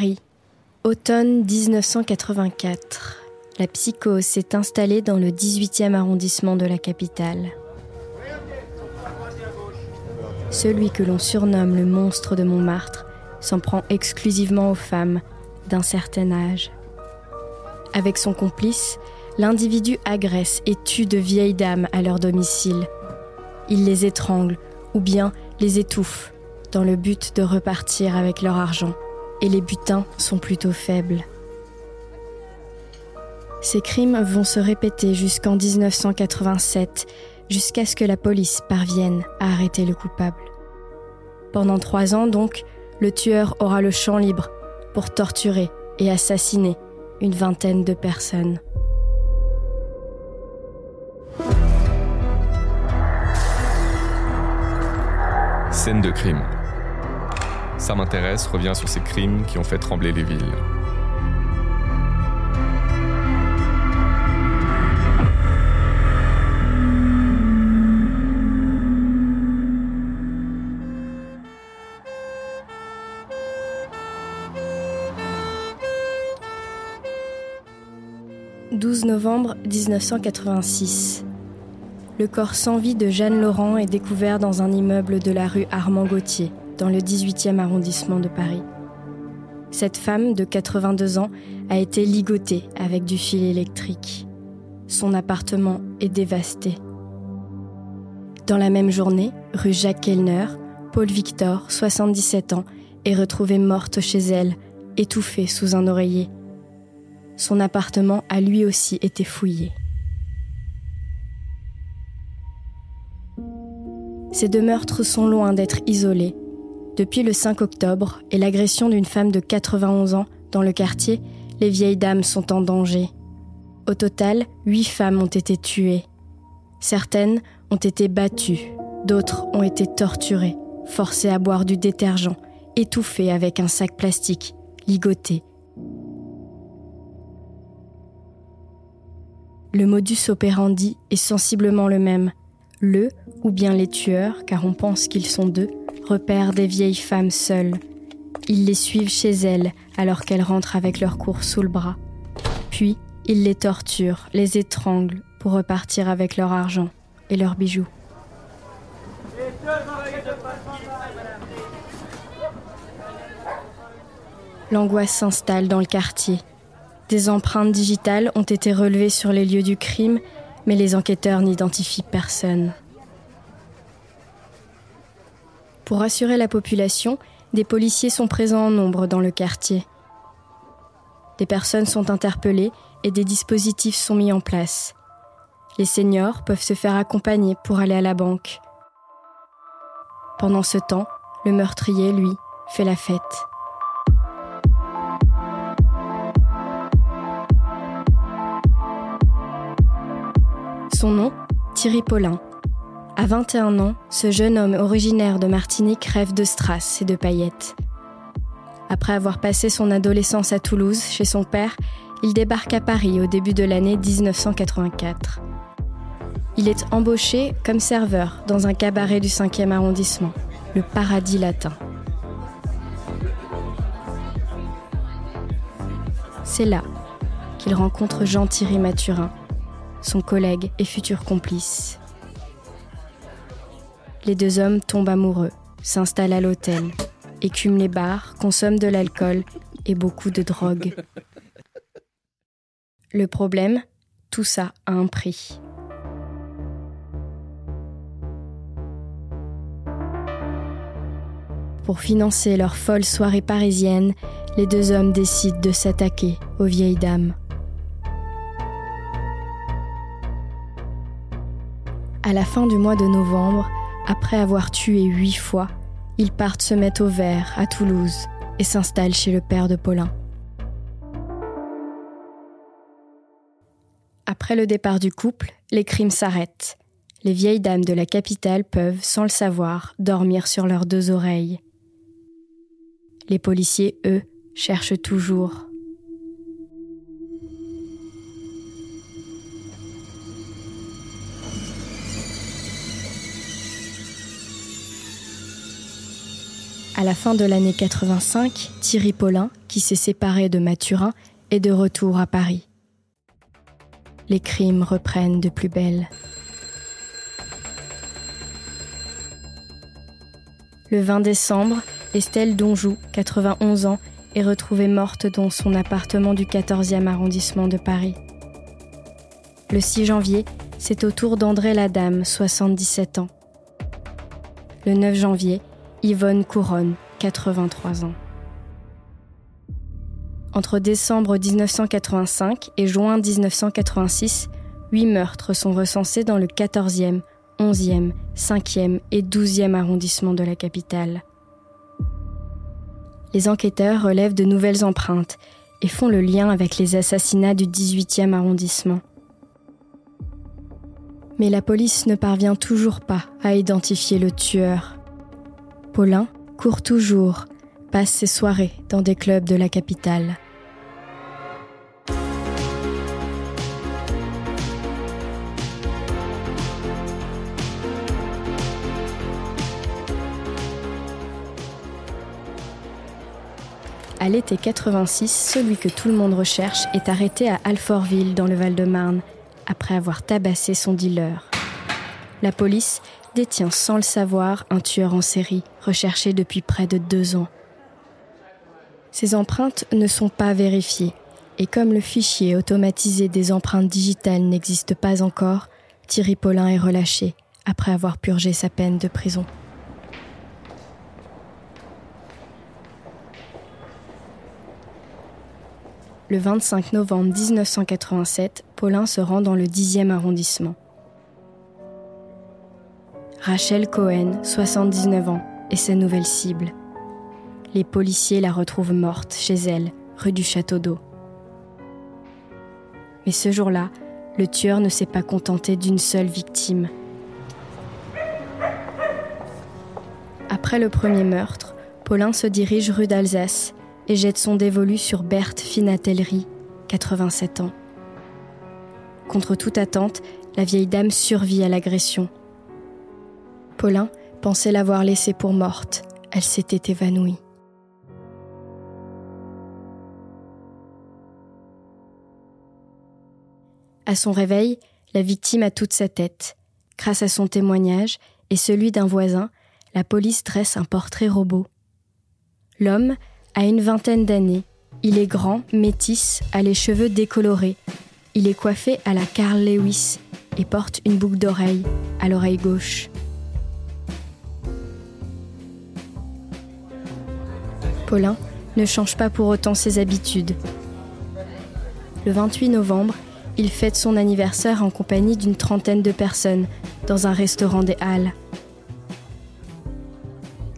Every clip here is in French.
Paris, automne 1984. La psychose s'est installée dans le 18e arrondissement de la capitale. Celui que l'on surnomme le monstre de Montmartre s'en prend exclusivement aux femmes d'un certain âge. Avec son complice, l'individu agresse et tue de vieilles dames à leur domicile. Il les étrangle ou bien les étouffe dans le but de repartir avec leur argent. Et les butins sont plutôt faibles. Ces crimes vont se répéter jusqu'en 1987, jusqu'à ce que la police parvienne à arrêter le coupable. Pendant trois ans donc, le tueur aura le champ libre pour torturer et assassiner une vingtaine de personnes. Scène de crime. Ça m'intéresse revient sur ces crimes qui ont fait trembler les villes. 12 novembre 1986. Le corps sans vie de Jeanne Laurent est découvert dans un immeuble de la rue Armand Gauthier, dans le 18e arrondissement de Paris. Cette femme de 82 ans a été ligotée avec du fil électrique. Son appartement est dévasté. Dans la même journée, rue Jacques Kellner, Paul Victor, 77 ans, est retrouvée morte chez elle, étouffée sous un oreiller son appartement a lui aussi été fouillé. Ces deux meurtres sont loin d'être isolés. Depuis le 5 octobre et l'agression d'une femme de 91 ans dans le quartier, les vieilles dames sont en danger. Au total, huit femmes ont été tuées. Certaines ont été battues, d'autres ont été torturées, forcées à boire du détergent, étouffées avec un sac plastique, ligotées, Le modus operandi est sensiblement le même. Le, ou bien les tueurs, car on pense qu'ils sont deux, repèrent des vieilles femmes seules. Ils les suivent chez elles alors qu'elles rentrent avec leur cours sous le bras. Puis, ils les torturent, les étranglent pour repartir avec leur argent et leurs bijoux. L'angoisse s'installe dans le quartier. Des empreintes digitales ont été relevées sur les lieux du crime, mais les enquêteurs n'identifient personne. Pour assurer la population, des policiers sont présents en nombre dans le quartier. Des personnes sont interpellées et des dispositifs sont mis en place. Les seniors peuvent se faire accompagner pour aller à la banque. Pendant ce temps, le meurtrier, lui, fait la fête. Son nom Thierry Paulin. À 21 ans, ce jeune homme originaire de Martinique rêve de strass et de paillettes. Après avoir passé son adolescence à Toulouse, chez son père, il débarque à Paris au début de l'année 1984. Il est embauché comme serveur dans un cabaret du 5e arrondissement, le Paradis Latin. C'est là qu'il rencontre Jean-Thierry Mathurin, son collègue et futur complice. Les deux hommes tombent amoureux, s'installent à l'hôtel, écument les bars, consomment de l'alcool et beaucoup de drogue. Le problème, tout ça a un prix. Pour financer leur folle soirée parisienne, les deux hommes décident de s'attaquer aux vieilles dames. À la fin du mois de novembre, après avoir tué huit fois, ils partent se mettre au vert à Toulouse et s'installent chez le père de Paulin. Après le départ du couple, les crimes s'arrêtent. Les vieilles dames de la capitale peuvent, sans le savoir, dormir sur leurs deux oreilles. Les policiers, eux, cherchent toujours. À la fin de l'année 85, Thierry Paulin, qui s'est séparé de Mathurin, est de retour à Paris. Les crimes reprennent de plus belle. Le 20 décembre, Estelle Donjou, 91 ans, est retrouvée morte dans son appartement du 14e arrondissement de Paris. Le 6 janvier, c'est au tour d'André Ladame, 77 ans. Le 9 janvier, Yvonne Couronne, 83 ans. Entre décembre 1985 et juin 1986, huit meurtres sont recensés dans le 14e, 11e, 5e et 12e arrondissement de la capitale. Les enquêteurs relèvent de nouvelles empreintes et font le lien avec les assassinats du 18e arrondissement. Mais la police ne parvient toujours pas à identifier le tueur. Paulin court toujours, passe ses soirées dans des clubs de la capitale. À l'été 86, celui que tout le monde recherche est arrêté à Alfortville dans le Val-de-Marne après avoir tabassé son dealer. La police détient sans le savoir un tueur en série, recherché depuis près de deux ans. Ces empreintes ne sont pas vérifiées, et comme le fichier automatisé des empreintes digitales n'existe pas encore, Thierry Paulin est relâché après avoir purgé sa peine de prison. Le 25 novembre 1987, Paulin se rend dans le 10e arrondissement. Rachel Cohen, 79 ans, est sa nouvelle cible. Les policiers la retrouvent morte chez elle, rue du Château d'Eau. Mais ce jour-là, le tueur ne s'est pas contenté d'une seule victime. Après le premier meurtre, Paulin se dirige rue d'Alsace et jette son dévolu sur Berthe Finatellerie, 87 ans. Contre toute attente, la vieille dame survit à l'agression. Paulin pensait l'avoir laissée pour morte. Elle s'était évanouie. À son réveil, la victime a toute sa tête. Grâce à son témoignage et celui d'un voisin, la police dresse un portrait robot. L'homme a une vingtaine d'années. Il est grand, métis, a les cheveux décolorés. Il est coiffé à la Carl Lewis et porte une boucle d'oreille à l'oreille gauche. Paulin ne change pas pour autant ses habitudes. Le 28 novembre, il fête son anniversaire en compagnie d'une trentaine de personnes dans un restaurant des Halles.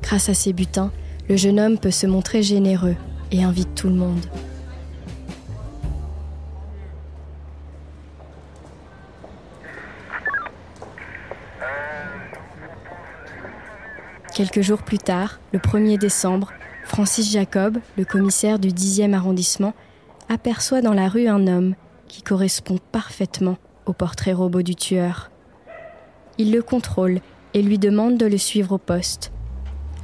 Grâce à ses butins, le jeune homme peut se montrer généreux et invite tout le monde. Quelques jours plus tard, le 1er décembre, Francis Jacob, le commissaire du 10e arrondissement, aperçoit dans la rue un homme qui correspond parfaitement au portrait robot du tueur. Il le contrôle et lui demande de le suivre au poste.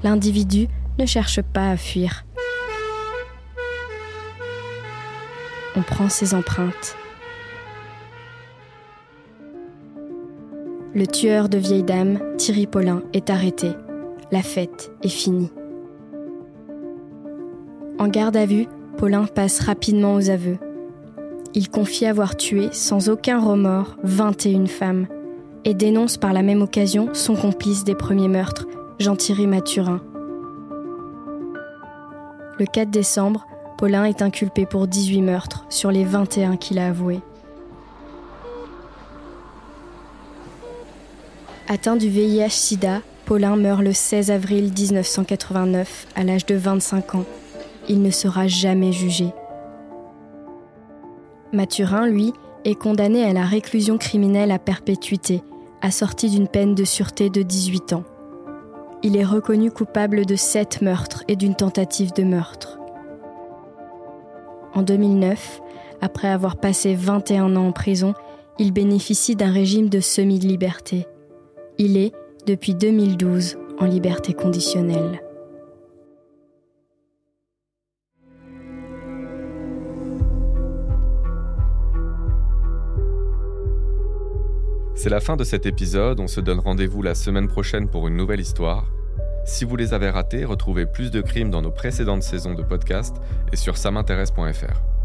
L'individu ne cherche pas à fuir. On prend ses empreintes. Le tueur de vieille dame, Thierry Paulin, est arrêté. La fête est finie. En garde à vue, Paulin passe rapidement aux aveux. Il confie avoir tué, sans aucun remords, 21 femmes et dénonce par la même occasion son complice des premiers meurtres, Jean-Thierry Mathurin, le 4 décembre, Paulin est inculpé pour 18 meurtres sur les 21 qu'il a avoués. Atteint du VIH-Sida, Paulin meurt le 16 avril 1989 à l'âge de 25 ans. Il ne sera jamais jugé. Mathurin, lui, est condamné à la réclusion criminelle à perpétuité, assorti d'une peine de sûreté de 18 ans il est reconnu coupable de sept meurtres et d'une tentative de meurtre. En 2009, après avoir passé 21 ans en prison, il bénéficie d'un régime de semi-liberté. Il est, depuis 2012, en liberté conditionnelle. C'est la fin de cet épisode, on se donne rendez-vous la semaine prochaine pour une nouvelle histoire. Si vous les avez ratés, retrouvez plus de crimes dans nos précédentes saisons de podcast et sur samintéresse.fr.